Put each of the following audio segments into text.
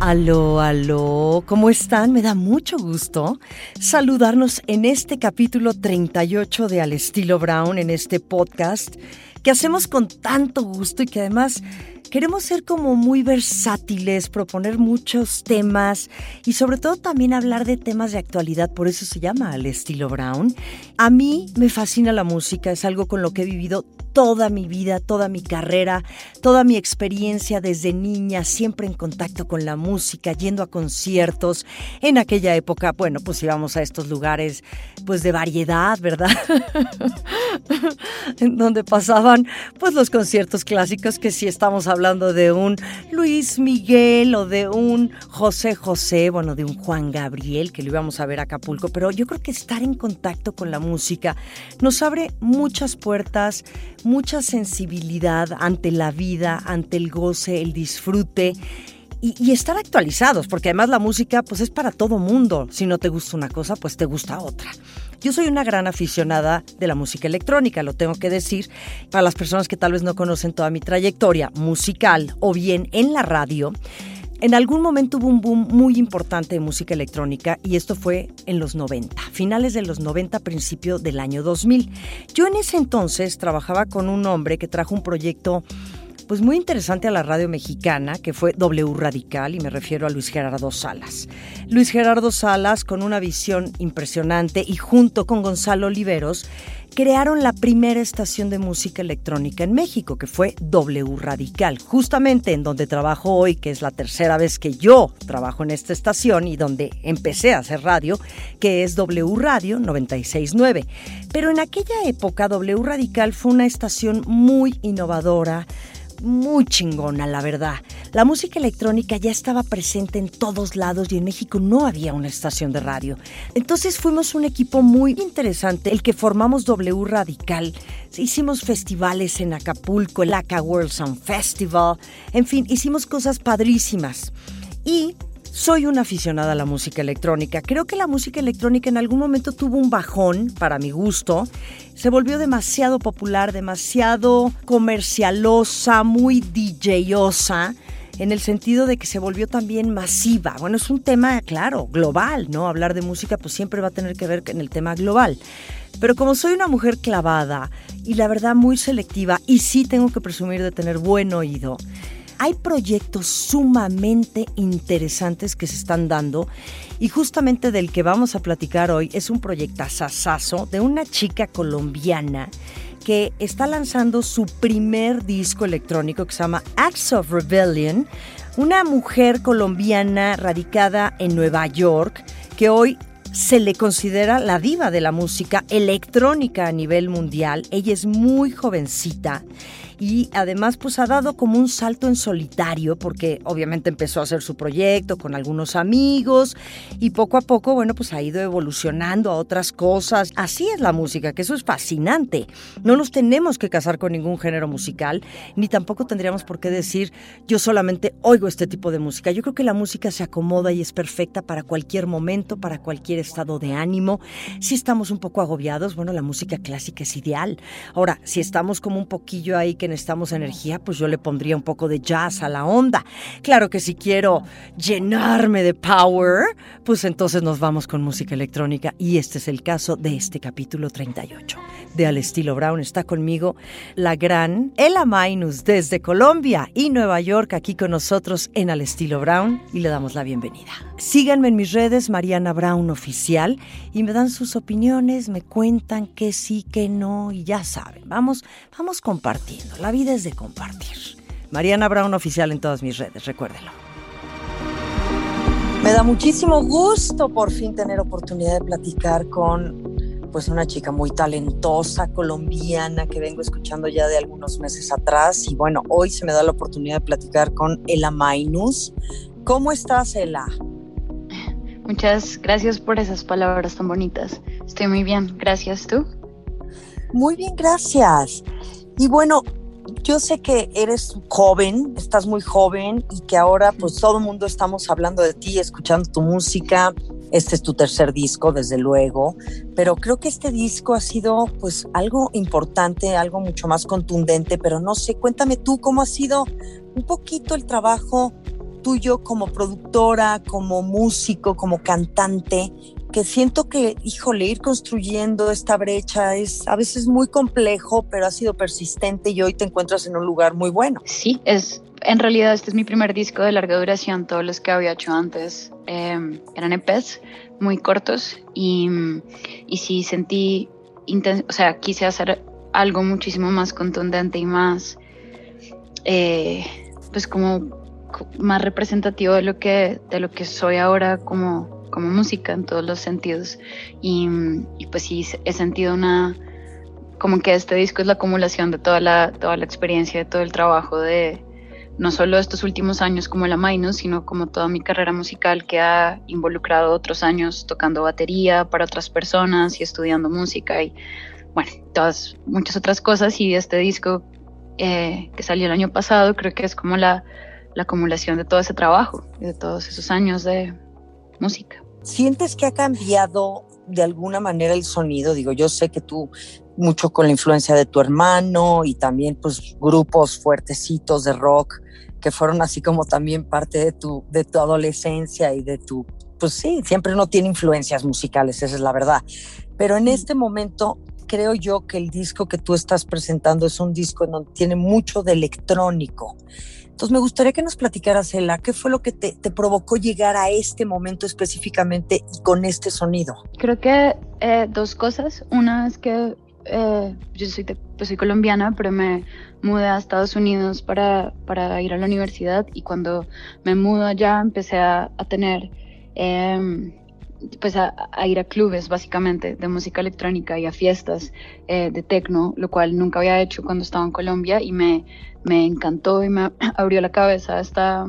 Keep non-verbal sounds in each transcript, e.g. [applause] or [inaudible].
Aló, aló, ¿cómo están? Me da mucho gusto saludarnos en este capítulo 38 de Al estilo Brown, en este podcast que hacemos con tanto gusto y que además queremos ser como muy versátiles, proponer muchos temas y sobre todo también hablar de temas de actualidad, por eso se llama Al estilo Brown. A mí me fascina la música, es algo con lo que he vivido toda mi vida, toda mi carrera, toda mi experiencia desde niña, siempre en contacto con la música, yendo a conciertos. En aquella época, bueno, pues íbamos a estos lugares pues de variedad, ¿verdad? [laughs] en donde pasaban pues los conciertos clásicos que si estamos hablando de un Luis Miguel o de un José José, bueno, de un Juan Gabriel que lo íbamos a ver a Acapulco, pero yo creo que estar en contacto con la música nos abre muchas puertas, mucha sensibilidad ante la vida, ante el goce, el disfrute. Y, estar actualizados, porque además la música pues es para todo mundo. Si no te gusta una cosa, pues te gusta otra. Yo soy una gran aficionada de la música electrónica, lo tengo que decir, para las personas que tal vez no conocen toda mi trayectoria musical o bien en la radio. En algún momento hubo un boom muy importante de música electrónica y esto fue en los 90, finales de los 90, principio del año 2000. Yo en ese entonces trabajaba con un hombre que trajo un proyecto pues muy interesante a la radio mexicana, que fue W Radical, y me refiero a Luis Gerardo Salas. Luis Gerardo Salas, con una visión impresionante y junto con Gonzalo Oliveros, crearon la primera estación de música electrónica en México, que fue W Radical, justamente en donde trabajo hoy, que es la tercera vez que yo trabajo en esta estación y donde empecé a hacer radio, que es W Radio 969. Pero en aquella época W Radical fue una estación muy innovadora, muy chingona, la verdad. La música electrónica ya estaba presente en todos lados y en México no había una estación de radio. Entonces fuimos un equipo muy interesante, el que formamos W Radical. Hicimos festivales en Acapulco, el Aca World Sound Festival, en fin, hicimos cosas padrísimas. Y soy una aficionada a la música electrónica. Creo que la música electrónica en algún momento tuvo un bajón, para mi gusto. Se volvió demasiado popular, demasiado comercialosa, muy DJosa en el sentido de que se volvió también masiva. Bueno, es un tema, claro, global, ¿no? Hablar de música pues siempre va a tener que ver con el tema global. Pero como soy una mujer clavada y la verdad muy selectiva y sí tengo que presumir de tener buen oído, hay proyectos sumamente interesantes que se están dando y justamente del que vamos a platicar hoy es un proyecto asasazo de una chica colombiana que está lanzando su primer disco electrónico que se llama Acts of Rebellion, una mujer colombiana radicada en Nueva York que hoy se le considera la diva de la música electrónica a nivel mundial. Ella es muy jovencita y además pues ha dado como un salto en solitario porque obviamente empezó a hacer su proyecto con algunos amigos y poco a poco, bueno, pues ha ido evolucionando a otras cosas. Así es la música, que eso es fascinante. No nos tenemos que casar con ningún género musical, ni tampoco tendríamos por qué decir yo solamente oigo este tipo de música. Yo creo que la música se acomoda y es perfecta para cualquier momento, para cualquier estado de ánimo. Si estamos un poco agobiados, bueno, la música clásica es ideal. Ahora, si estamos como un poquillo ahí que necesitamos energía, pues yo le pondría un poco de jazz a la onda. Claro que si quiero llenarme de power, pues entonces nos vamos con música electrónica y este es el caso de este capítulo 38 de Al estilo Brown. Está conmigo la gran Ella Mainus desde Colombia y Nueva York aquí con nosotros en Al estilo Brown y le damos la bienvenida. Síganme en mis redes Mariana Brown oficial y me dan sus opiniones, me cuentan que sí, que no y ya saben, vamos, vamos compartiendo. La vida es de compartir. Mariana Brown oficial en todas mis redes, recuérdenlo. Me da muchísimo gusto por fin tener oportunidad de platicar con pues una chica muy talentosa, colombiana, que vengo escuchando ya de algunos meses atrás. Y bueno, hoy se me da la oportunidad de platicar con Ela Mainus, ¿Cómo estás, Ela? Muchas gracias por esas palabras tan bonitas. Estoy muy bien, gracias tú. Muy bien, gracias. Y bueno, yo sé que eres joven, estás muy joven y que ahora pues todo el mundo estamos hablando de ti, escuchando tu música. Este es tu tercer disco, desde luego, pero creo que este disco ha sido pues algo importante, algo mucho más contundente, pero no sé, cuéntame tú cómo ha sido un poquito el trabajo tuyo como productora, como músico, como cantante que siento que, híjole, ir construyendo esta brecha es a veces muy complejo, pero ha sido persistente y hoy te encuentras en un lugar muy bueno. Sí, es, en realidad este es mi primer disco de larga duración, todos los que había hecho antes em, eran EPs muy cortos y, y sí sentí, o sea, quise hacer algo muchísimo más contundente y más, eh, pues como más representativo de lo que, de lo que soy ahora como como música en todos los sentidos. Y, pues sí, he sentido una, como que este disco es la acumulación de toda la, toda la experiencia, de todo el trabajo de no solo estos últimos años como la Minus, sino como toda mi carrera musical que ha involucrado otros años tocando batería para otras personas y estudiando música y bueno, todas muchas otras cosas y este disco eh, que salió el año pasado creo que es como la, la acumulación de todo ese trabajo, de todos esos años de música. ¿Sientes que ha cambiado de alguna manera el sonido? Digo, yo sé que tú mucho con la influencia de tu hermano y también pues grupos fuertecitos de rock que fueron así como también parte de tu, de tu adolescencia y de tu, pues sí, siempre uno tiene influencias musicales, esa es la verdad. Pero en este momento creo yo que el disco que tú estás presentando es un disco en donde tiene mucho de electrónico. Entonces me gustaría que nos platicaras, Ela, ¿qué fue lo que te, provocó llegar a este momento específicamente y con este sonido? Creo que eh, dos cosas. Una es que eh, yo soy, pues soy colombiana, pero me mudé a Estados Unidos para, para, ir a la universidad y cuando me mudo allá empecé a, tener... Em, pues a, ir a clubes básicamente de música electrónica y a fiestas eh, de techno, lo cual nunca había hecho cuando estaba en Colombia y me, me encantó y me [clears throat] abrió la cabeza esta,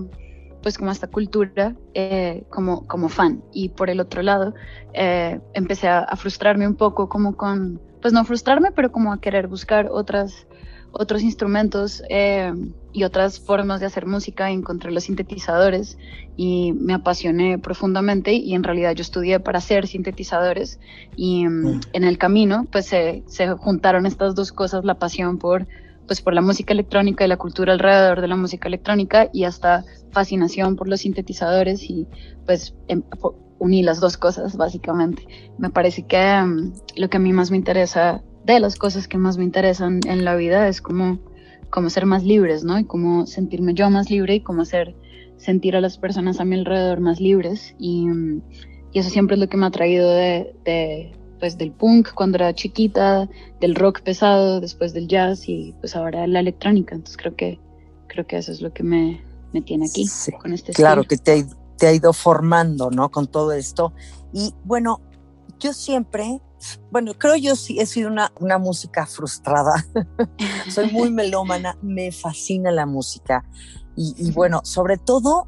pues como esta cultura eh, como, como fan. Y por el otro lado, eh, empecé a, frustrarme un poco como con, pues no frustrarme, pero como a querer buscar otras otros instrumentos y otras formas de hacer música, encontré los sintetizadores y me apasioné profundamente y en realidad yo estudié para hacer sintetizadores y mm, en el camino pues se, se, juntaron estas dos cosas, la pasión por pues por la música electrónica y la cultura alrededor de la música electrónica y hasta fascinación por los sintetizadores y pues em, uní las dos cosas básicamente. Me parece que mm, lo que a mí más me interesa de las cosas que más me interesan en la vida es como, como ser más libres, ¿no? Y cómo sentirme yo más libre y cómo hacer sentir a las personas a mi alrededor más libres. Y, y eso siempre es lo que me ha traído de, de, pues, del punk cuando era chiquita, del rock pesado, después del jazz y pues ahora la electrónica. Entonces creo que, creo que eso es lo que me, me tiene aquí con este Claro, que te, te ha ido formando, ¿no? Con todo esto. Y bueno, yo siempre bueno, creo yo sí he sido una, una música frustrada. [laughs] Soy muy melómana, me fascina la música. Y, bueno, sobre todo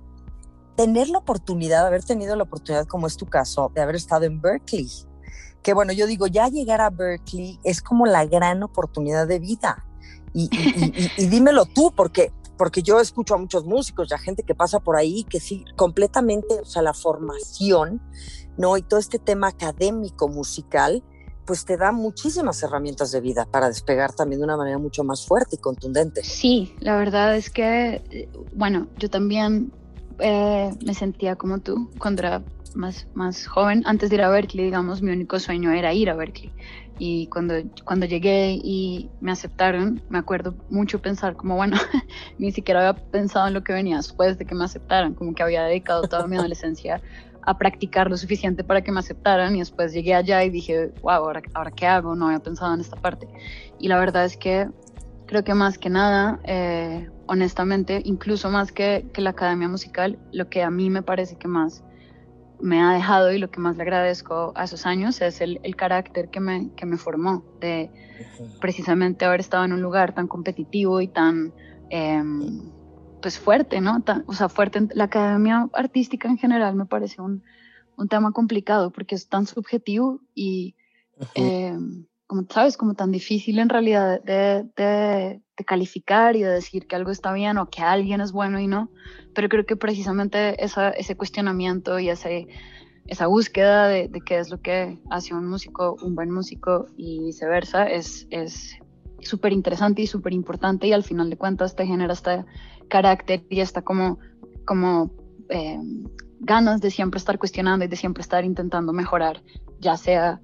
tener la oportunidad, haber tenido la oportunidad, como es tu caso, de haber estado en Berkeley. Que bueno, yo digo, ya llegar a Berkeley es como la gran oportunidad de vida. Y, y, dímelo tú, porque, porque yo escucho a muchos músicos y a gente que pasa por ahí que sí, completamente, o sea, la formación ¿no? Y todo este tema académico musical, pues te da muchísimas herramientas de vida para despegar también de una manera mucho más fuerte y contundente. Sí, la verdad es que, bueno, yo también eh, me sentía como tú cuando era más, más joven. Antes de ir a Berkeley, digamos, mi único sueño era ir a Berkeley. Y cuando, cuando llegué y me aceptaron, me acuerdo mucho pensar como, bueno, [laughs] ni siquiera había pensado en lo que venía después de que me aceptaran, como que había dedicado toda mi adolescencia a practicar lo suficiente para que me aceptaran y después llegué allá y dije, wow, ahora, ahora qué hago, no había pensado en esta parte. Y la verdad es que creo que más que nada, eh, honestamente, incluso más que, que, la academia musical, lo que a mí me parece que más me ha dejado y lo que más le agradezco a esos años es el, el carácter que me, que me formó, de precisamente haber estado en un lugar tan competitivo y tan... Eh, pues fuerte, ¿no? o sea, fuerte. La academia artística en general me parece un, un tema complicado porque es tan subjetivo y, eh, como sabes, como tan difícil en realidad de, de, calificar y de decir que algo está bien o que alguien es bueno y no. Pero creo que precisamente esa, ese cuestionamiento y ese, esa búsqueda de, de, qué es lo que hace un músico un buen músico y viceversa es súper interesante y súper importante y al final de cuentas te genera este carácter y esta como, como eh, ganas de siempre estar cuestionando y de siempre estar intentando mejorar, ya sea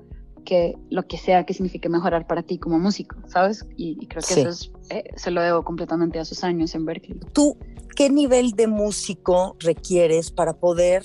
que lo que sea que signifique mejorar para ti como músico, ¿sabes? Y, creo que eso es, eh, se lo debo completamente a sus años en Berkeley. ¿Tú qué nivel de músico requieres para poder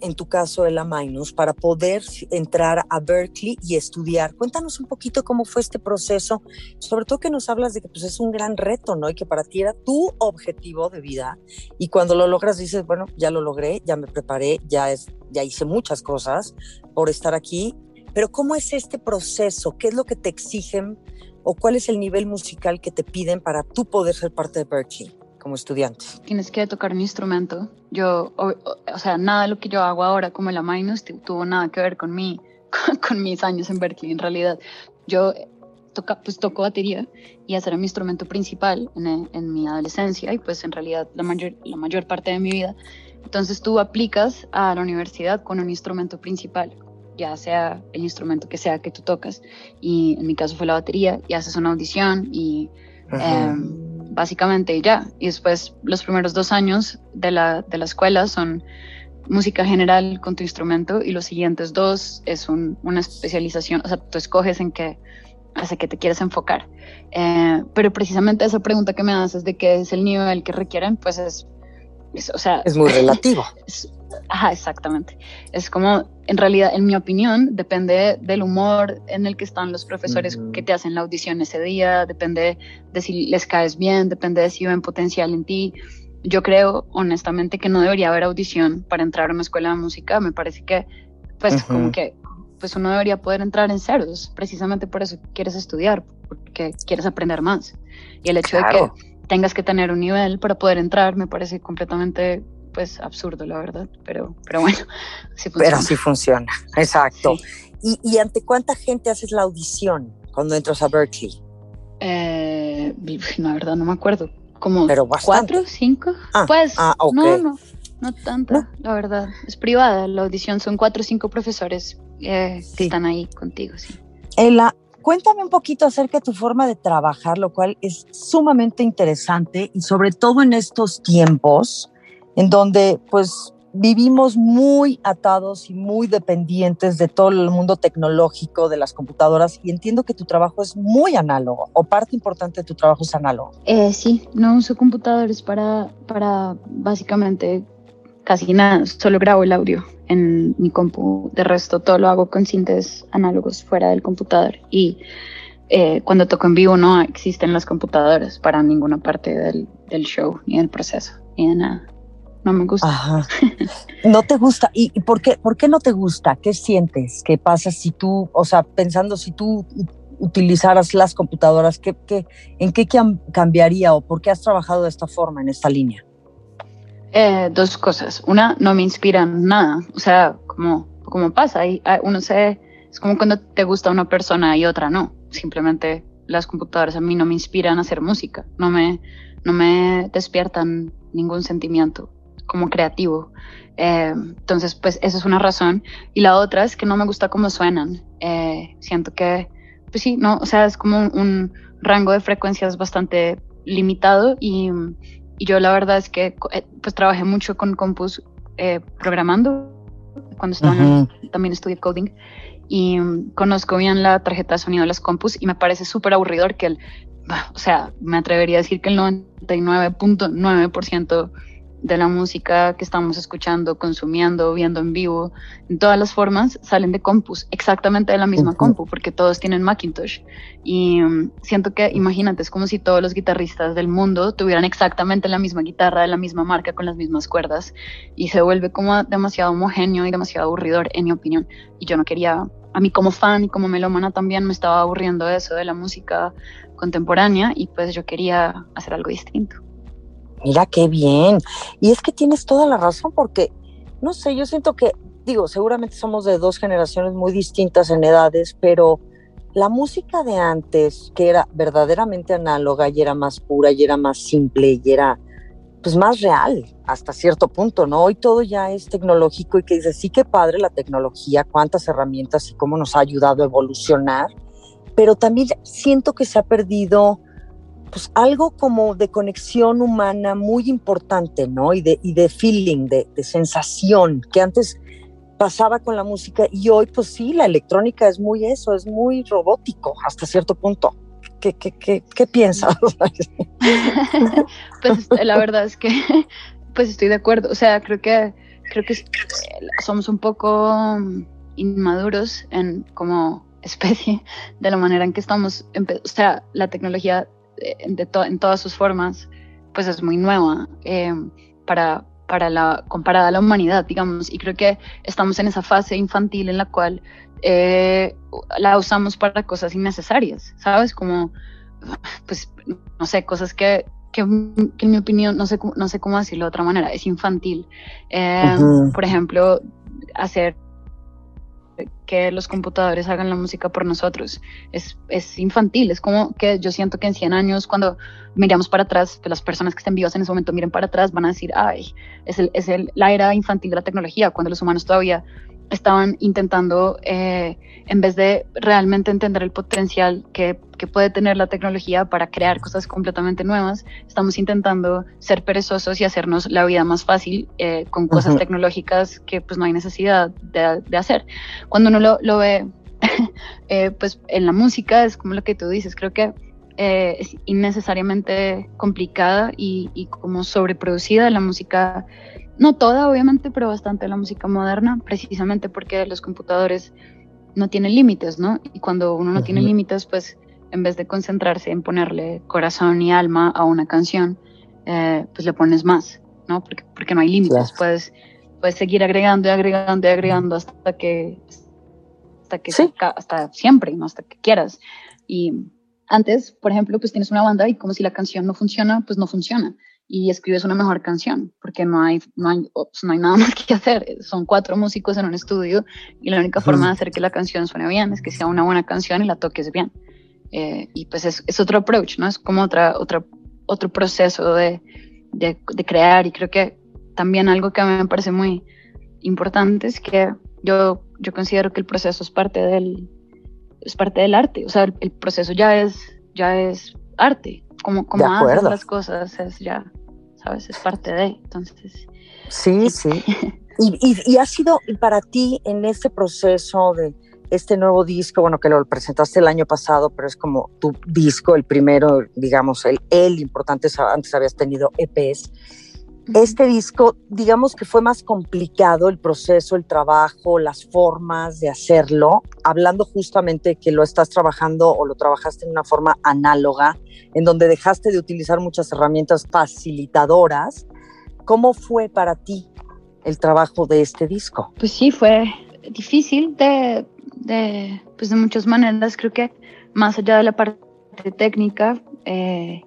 en tu caso el Minus, para poder entrar a Berkeley y estudiar. Cuéntanos un poquito cómo fue este proceso, sobre todo que nos hablas de que pues, es un gran reto, ¿no? Y que para ti era tu objetivo de vida. Y cuando lo logras dices, bueno, ya lo logré, ya me preparé, ya, es, ya hice muchas cosas por estar aquí. Pero ¿cómo es este proceso? ¿Qué es lo que te exigen o cuál es el nivel musical que te piden para tú poder ser parte de Berkeley? como estudiante? Tienes que tocar un instrumento. Yo, o, sea, nada de lo que yo hago ahora como la Minus tuvo nada que ver con, mí, [laughs] con, mis años en Berkeley. En realidad, yo toca, pues toco batería y ese era mi instrumento principal en, en, mi adolescencia y pues en realidad la mayor, la mayor parte de mi vida. Entonces tú aplicas a la universidad con un instrumento principal, ya sea el instrumento que sea que tú tocas. Y en mi caso fue la batería y haces una audición y básicamente ya. Y después los primeros dos años de la, de la escuela son música general con tu instrumento y los siguientes dos es una especialización, o sea, tú escoges en qué, hacia qué te quieres enfocar. Eh, pero precisamente esa pregunta que me haces de qué es el nivel que requieren, pues es, o sea... Es muy [laughs] relativo. Ajá, exactamente. Es como, en realidad, en mi opinión, depende del humor en el que están los profesores que te hacen la audición ese día, depende de si les caes bien, depende de si ven potencial en ti. Yo creo, honestamente, que no debería haber audición para entrar a una escuela de música. Me parece que, pues, como que, pues uno debería poder entrar en ceros. Precisamente por eso quieres estudiar, porque quieres aprender más. Y el hecho de que tengas que tener un nivel para poder entrar me parece completamente pues absurdo, la verdad, pero, pero bueno, [laughs] sí funciona. Pero sí funciona, exacto. ¿Y, ¿Y, ante cuánta gente haces la audición cuando entras a Berkeley? Eh, la verdad no me acuerdo, como cuatro, cinco, ah, pues ah, no, no, no tanta, la verdad, es privada la audición, son cuatro o cinco profesores eh, que están ahí contigo, sí. Ela, cuéntame un poquito acerca de tu forma de trabajar, lo cual es sumamente interesante y sobre todo en estos tiempos en donde pues vivimos muy atados y muy dependientes de todo el mundo tecnológico, de las computadoras, y entiendo que tu trabajo es muy análogo, o parte importante de tu trabajo es análogo. Eh, sí, no uso computadores para, para básicamente casi nada, solo grabo el audio en mi compu, de resto todo lo hago con cintas análogos fuera del computador, y eh, cuando toco en vivo no existen las computadoras para ninguna parte del, del show, ni del proceso, ni de nada no me gusta. Ajá. No te gusta. ¿Y por qué, por qué no te gusta? ¿Qué sientes? ¿Qué pasa si tú, o sea, pensando si tú utilizaras las computadoras, ¿qué, qué, en qué cambiaría o por qué has trabajado de esta forma, en esta línea? Eh, dos cosas. Una, no me inspiran nada. O sea, como, como pasa, y uno se, es como cuando te gusta una persona y otra no. Simplemente las computadoras a mí no me inspiran a hacer música, no me, no me despiertan ningún sentimiento como creativo. Eh, entonces, pues esa es una razón. Y la otra es que no me gusta cómo suenan. Eh, siento que, pues sí, no, o sea, es como un, rango de frecuencias bastante limitado y, y, yo la verdad es que eh, pues trabajé mucho con compus programando cuando estaba también estudié coding y conozco bien la tarjeta de sonido de las compus y me parece súper aburridor que el, o sea, me atrevería a decir que el 99.9% de la música que estamos escuchando, consumiendo, viendo en vivo, en todas las formas, salen de compus, exactamente de la misma compu, porque todos tienen Macintosh. Y mm, siento que, imagínate, es como si todos los guitarristas del mundo tuvieran exactamente la misma guitarra de la misma marca con las mismas cuerdas, y se vuelve como demasiado homogéneo y demasiado aburridor, en mi opinión. Y yo no quería, a mí como fan y como melómana también me estaba aburriendo eso de la música contemporánea, y pues yo quería hacer algo distinto. Mira qué bien. Y es que tienes toda la razón porque, no sé, yo siento que, digo, seguramente somos de dos generaciones muy distintas en edades, pero la música de antes, que era verdaderamente análoga y era más pura y era más simple y era pues más real hasta cierto punto, ¿no? Hoy todo ya es tecnológico y que dice, sí que padre la tecnología, cuántas herramientas y cómo nos ha ayudado a evolucionar, pero también siento que se ha perdido pues algo como de conexión humana muy importante, ¿no? Y de, y de feeling, de, de sensación, que antes pasaba con la música y hoy pues sí, la electrónica es muy eso, es muy robótico hasta cierto punto. ¿Qué, qué, qué, qué piensas? [laughs] pues la verdad es que pues estoy de acuerdo, o sea, creo que creo que somos un poco inmaduros en como especie de la manera en que estamos, o sea, la tecnología eh, de en todas sus formas pues es muy nueva eh, para, para la, comparada a la humanidad, digamos, y creo que estamos en esa fase infantil en la cual eh, la usamos para cosas innecesarias, ¿sabes? Como, pues, no sé, cosas que, que, en mi opinión, no sé, no sé cómo decirlo de otra manera, es infantil. Eh, por ejemplo, hacer que los computadores hagan la música por nosotros. Es, es, infantil, es como que yo siento que en 100 años cuando miramos para atrás, que las personas que estén vivas en ese momento miren para atrás, van a decir, ay, es, el, es el, la era infantil de la tecnología, cuando los humanos todavía estaban intentando, eh, en vez de realmente entender el potencial que, que, puede tener la tecnología para crear cosas completamente nuevas, estamos intentando ser perezosos y hacernos la vida más fácil eh, con cosas tecnológicas que pues no hay necesidad de, de hacer. Cuando uno lo, lo ve, [laughs] eh, pues en la música es como lo que tú dices, creo que es innecesariamente complicada y, y como sobreproducida la música no toda obviamente, pero bastante la música moderna, precisamente porque los computadores no tienen límites, ¿no? Y cuando uno no tiene límites, pues en vez de concentrarse en ponerle corazón y alma a una canción, eh, pues le pones más, ¿no? Porque, porque no hay límites, puedes, puedes seguir agregando y agregando y agregando hasta que, hasta que, hasta siempre, ¿no? Hasta que quieras. Y antes, por ejemplo, pues tienes una banda y como si la canción no funciona, pues no funciona y escribes una mejor canción, porque no hay, no hay, pues, no hay nada [laughs] más que hacer. Son cuatro músicos en un estudio y la única forma de hacer que la canción suene bien es que sea una buena canción y la toques bien. Eh, y pues es, es, otro approach, ¿no? Es como otra, otra, otro proceso de, de, de, crear y creo que también algo que a mí me parece muy importante es que yo, yo considero que el proceso es parte del, es parte del arte, o sea, el, el proceso ya es, ya es arte, como, como haces las cosas es ya ¿sabes? Es parte de, entonces. Sí, sí. [laughs] y, ha sido para ti en este proceso de este nuevo disco, bueno, que lo presentaste el año pasado, pero es como tu disco, el primero, digamos, el, el importante, antes habías tenido EPs. Este disco, digamos que fue más complicado el proceso, el trabajo, las formas de hacerlo, hablando justamente que lo estás trabajando o lo trabajaste en una forma análoga, en donde dejaste de utilizar muchas herramientas facilitadoras. ¿Cómo fue para ti el trabajo de este disco? Pues sí, fue difícil de, de, pues de muchas maneras. Creo que más allá de la parte técnica, eh,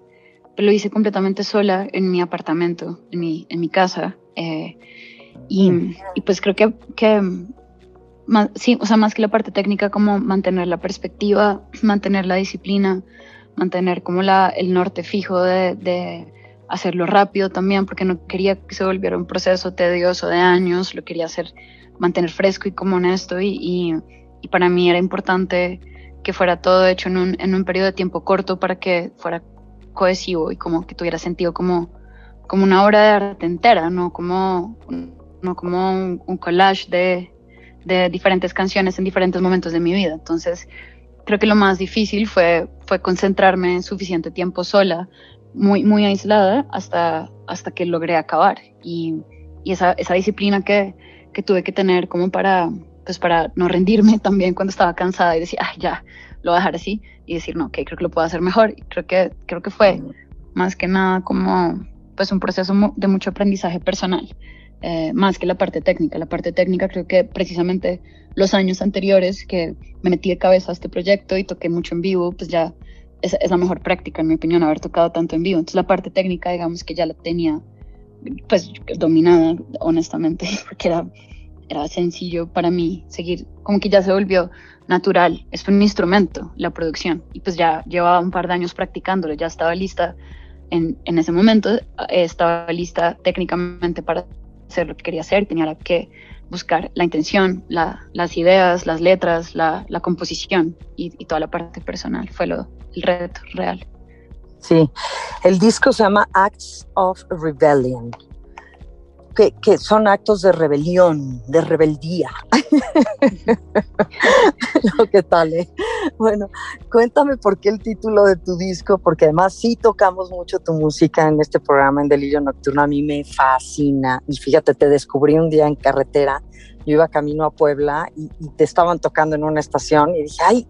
lo hice completamente sola en mi apartamento, en mi, en mi casa. Eh, y, y, pues creo que, que sí, o sea, más que la parte técnica, como mantener la perspectiva, mantener la disciplina, mantener como la, el norte fijo de, de hacerlo rápido también, porque no quería que se volviera un proceso tedioso de años, lo quería hacer, mantener fresco y como honesto y, y, y para mí era importante que fuera todo hecho en un, en un periodo de tiempo corto para que fuera cohesivo y como que tuviera sentido como, como una obra de arte entera, no como, no como un, collage de, diferentes canciones en diferentes momentos de mi vida. Entonces, creo que lo más difícil fue, fue concentrarme en suficiente tiempo sola, muy, muy aislada, hasta, hasta que logré acabar. Y, y esa, esa disciplina que, que tuve que tener como para, pues para no rendirme [laughs] también cuando estaba cansada y decir, ay, ya, lo voy a dejar así y decir, no, ok, creo que lo puedo hacer mejor. Y creo que, creo que fue más que nada como pues un proceso de mucho aprendizaje personal, eh, más que la parte técnica. La parte técnica creo que precisamente los años anteriores que me metí de cabeza a este proyecto y toqué mucho en vivo, pues ya es, la mejor práctica, en mi opinión, haber tocado tanto en vivo. Entonces la parte técnica, digamos que ya la tenía pues dominada, honestamente, [laughs] porque era, era sencillo para mí seguir, como que ya se volvió natural, es un instrumento, la producción, y pues ya llevaba un par de años practicándolo, ya estaba lista en, en ese momento, eh, estaba lista técnicamente para hacer lo que quería hacer, tenía que buscar la intención, la, las ideas, las letras, la, la composición y, y, toda la parte personal. Fue lo, el reto real. Sí, el disco se llama Acts of Rebellion, que, son actos de rebelión, de rebeldía. [laughs] ¿Qué tal? Eh? Bueno, cuéntame por qué el título de tu disco, porque además sí tocamos mucho tu música en este programa en Delirio Nocturno, a mí me fascina. Y fíjate, te descubrí un día en carretera, yo iba camino a Puebla y te estaban tocando en una estación y dije, ay,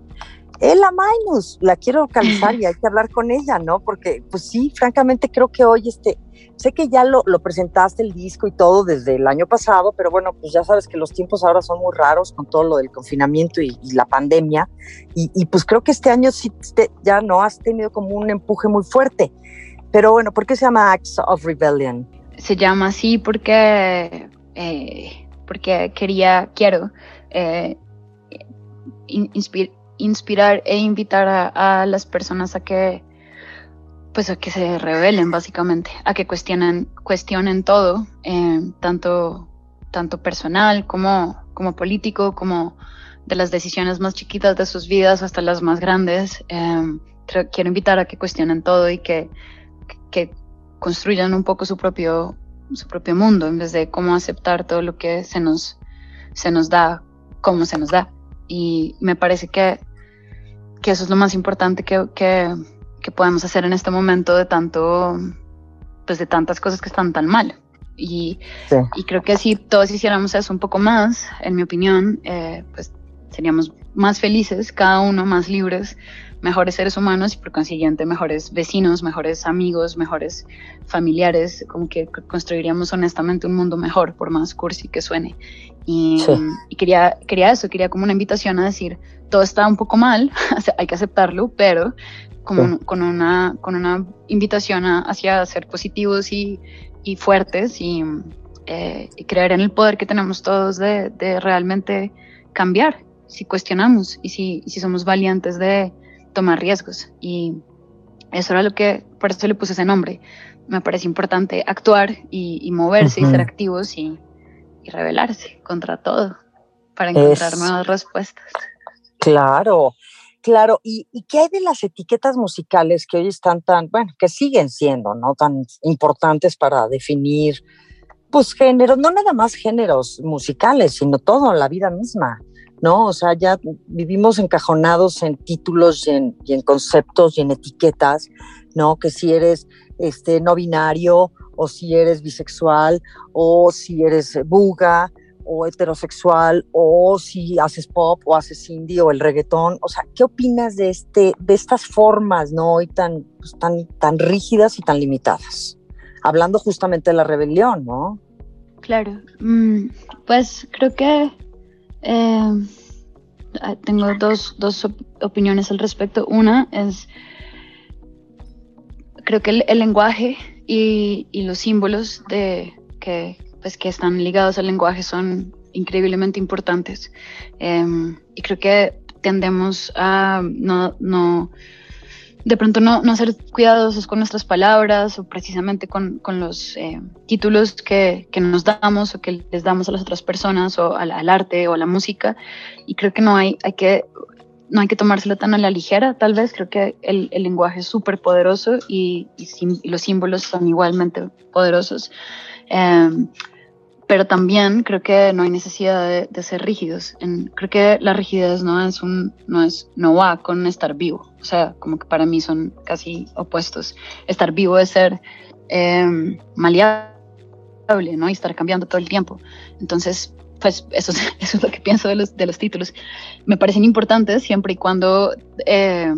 Ella Minus, la quiero localizar y hay que hablar con ella, ¿no? Porque, pues sí, francamente creo que hoy, este, sé que ya lo, presentaste el disco y todo desde el año pasado, pero bueno, pues ya sabes que los tiempos ahora son muy raros con todo lo del confinamiento y, la pandemia, y, pues creo que este año sí te, ya no has tenido como un empuje muy fuerte. Pero bueno, ¿por qué se llama Acts of Rebellion? Se llama así porque, eh, porque quería, quiero eh, inspirar inspirar e invitar a, las personas a que pues a que se rebelen básicamente, a que cuestionen, cuestionen todo, eh, tanto, tanto personal como, como político, como de las decisiones más chiquitas de sus vidas hasta las más grandes. Eh, quiero invitar a que cuestionen todo y que, que construyan un poco su propio, su propio mundo en vez de cómo aceptar todo lo que se nos, se nos da, cómo se nos da. Y me parece que que eso es lo más importante que, que, que, podemos hacer en este momento de tanto, pues de tantas cosas que están tan mal. Y, sí. y creo que si todos hiciéramos eso un poco más, en mi opinión, eh, pues seríamos más felices, cada uno más libres, mejores seres humanos y por consiguiente mejores vecinos, mejores amigos, mejores familiares, como que construiríamos honestamente un mundo mejor, por más cursi que suene. Y, sí. y quería, quería eso, quería como una invitación a decir, todo está un poco mal, [laughs] hay que aceptarlo, pero como sí. con, una, con una invitación a, hacia ser positivos y, y fuertes y, eh, y, creer en el poder que tenemos todos de, de realmente cambiar si cuestionamos y si, si somos valientes de, tomar riesgos. Y eso era lo que, por eso le puse ese nombre. Me parece importante actuar y, y moverse uh -huh. y ser activos y, y, rebelarse contra todo para encontrar es... nuevas respuestas. Claro, claro. ¿Y, ¿Y qué hay de las etiquetas musicales que hoy están tan, bueno, que siguen siendo, ¿no? Tan importantes para definir, pues, géneros, no nada más géneros musicales, sino todo, la vida misma. ¿no? O sea, ya vivimos encajonados en títulos y en, y en, conceptos y en etiquetas, ¿no? Que si eres este, no binario, o si eres bisexual, o si eres buga, o heterosexual, o si haces pop, o haces indie, o el reggaetón. O sea, ¿qué opinas de, este, de estas formas, ¿no? Hoy tan, pues, tan, tan rígidas y tan limitadas. Hablando justamente de la rebelión, ¿no? Claro, mm, pues creo que eh, tengo dos, dos op opiniones al respecto. Una es, creo que el lenguaje y, y, los símbolos de, que, pues, que están ligados al lenguaje son increíblemente importantes. Eh, y creo que tendemos a no, no de pronto no, no, ser cuidadosos con nuestras palabras o precisamente con, con los eh, títulos que, que, nos damos o que les damos a las otras personas o al, arte o a la música. Y creo que no hay, hay que no hay que tomárselo tan a la ligera, tal vez. Creo que el, el lenguaje es súper poderoso y, y, los símbolos son igualmente poderosos. Eh, pero también creo que no hay necesidad de, de ser rígidos. Creo que la rigidez no es un, no es, no va con estar vivo. O sea, como que para mí son casi opuestos. Estar vivo es ser eh, maleable, ¿no? Y estar cambiando todo el tiempo. Entonces, pues eso, eso [laughs] es lo que pienso de los, de los títulos. Me parecen importantes siempre y cuando eh,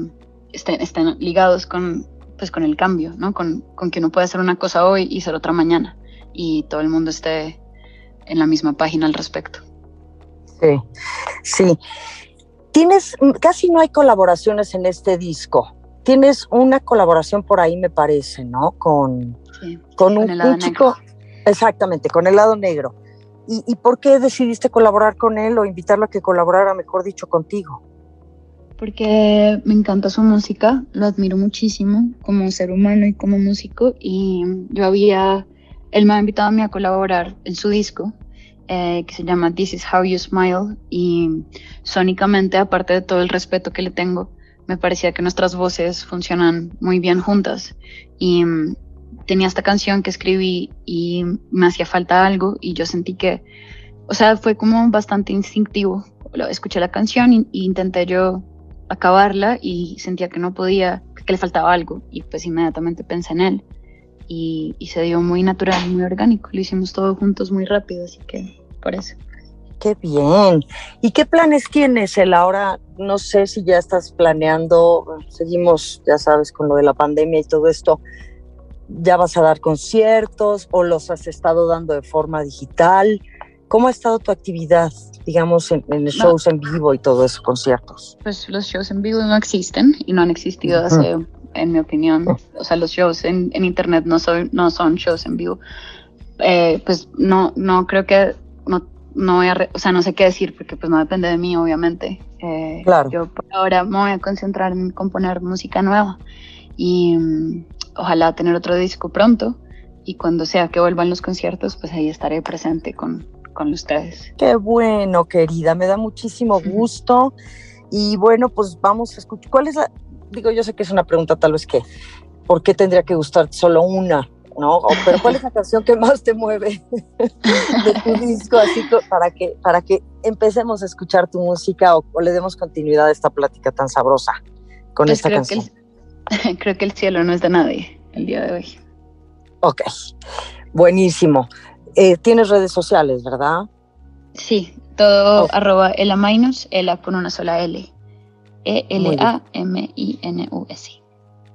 estén, estén ligados con, pues, con el cambio, ¿no? Con, con que uno puede hacer una cosa hoy y ser otra mañana. Y todo el mundo esté en la misma página al respecto. Sí, sí. Tienes, casi no hay colaboraciones en este disco. tienes una colaboración por ahí, me parece, ¿no? Con, con, un, chico. Exactamente, con el lado negro. ¿Y, ¿Y por qué decidiste colaborar con él o invitarlo a que colaborara, mejor dicho, contigo? Porque me encanta su música, lo admiro muchísimo como ser humano y como músico. Y yo había, él me ha invitado a mí a colaborar en su disco, eh, que se llama This is How You Smile. Y sónicamente, aparte de todo el respeto que le tengo, me parecía que nuestras voces funcionan muy bien juntas. Y tenía esta canción que escribí y me hacía falta algo y yo sentí que, o sea, fue como bastante instintivo. Escuché la canción e intenté yo acabarla y sentía que no podía, que le faltaba algo y pues inmediatamente pensé en él y, se dio muy natural, muy orgánico. Lo hicimos todo juntos muy rápido, así que por eso. Qué bien. ¿Y qué planes tienes, el ahora? No sé si ya estás planeando, seguimos, ya sabes, con lo de la pandemia y todo esto. ¿Ya vas a dar conciertos o los has estado dando de forma digital? ¿Cómo ha estado tu actividad, digamos, en, shows en vivo y todo eso, conciertos? Pues los shows en vivo no existen y no han existido hace, en mi opinión, o sea, los shows en, internet no son, no son shows en vivo. Eh, pues no, no creo que no no voy a, o sea, no sé qué decir porque pues no depende de mí, obviamente. Eh, claro. Yo por ahora me voy a concentrar en componer música nueva y mm, ojalá tener otro disco pronto y cuando sea que vuelvan los conciertos, pues ahí estaré presente con, con ustedes. Qué bueno, querida, me da muchísimo gusto. Y bueno, pues vamos a escuchar. ¿Cuál es la.? Digo, yo sé que es una pregunta tal vez que. ¿Por qué tendría que gustar solo una? ¿no? Pero ¿cuál es la canción que más te mueve de tu [laughs] disco? Así para que, para que empecemos a escuchar tu música o, le demos continuidad a esta plática tan sabrosa con pues esta canción. [laughs] creo que el cielo no es de nadie el día de hoy. Ok, buenísimo. Eh, Tienes redes sociales, ¿verdad? Sí, todo arroba ela minus, ela con una sola L. E-L-A-M-I-N-U-S.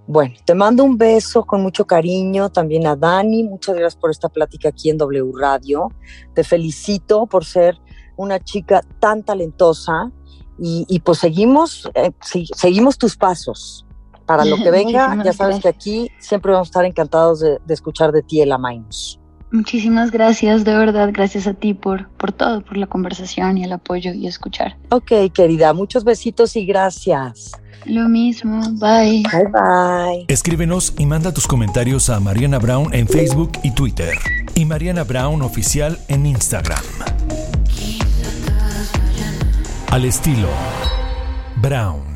Bueno, te mando un beso con mucho cariño también a Dani. Muchas gracias por esta plática aquí en W Radio. Te felicito por ser una chica tan talentosa y, pues seguimos, eh, seguimos tus pasos. Para lo que [laughs] venga, ya sabes que aquí siempre vamos a estar encantados de, escuchar de ti, Ela Mainos. Muchísimas gracias, de verdad, gracias a ti por, por todo, por la conversación y el apoyo y escuchar. Ok, querida, muchos besitos y gracias. Lo mismo, bye. Bye bye. Escríbenos y manda tus comentarios a Mariana Brown en Facebook y Twitter. Y Mariana Brown Oficial en Instagram. Al estilo Brown.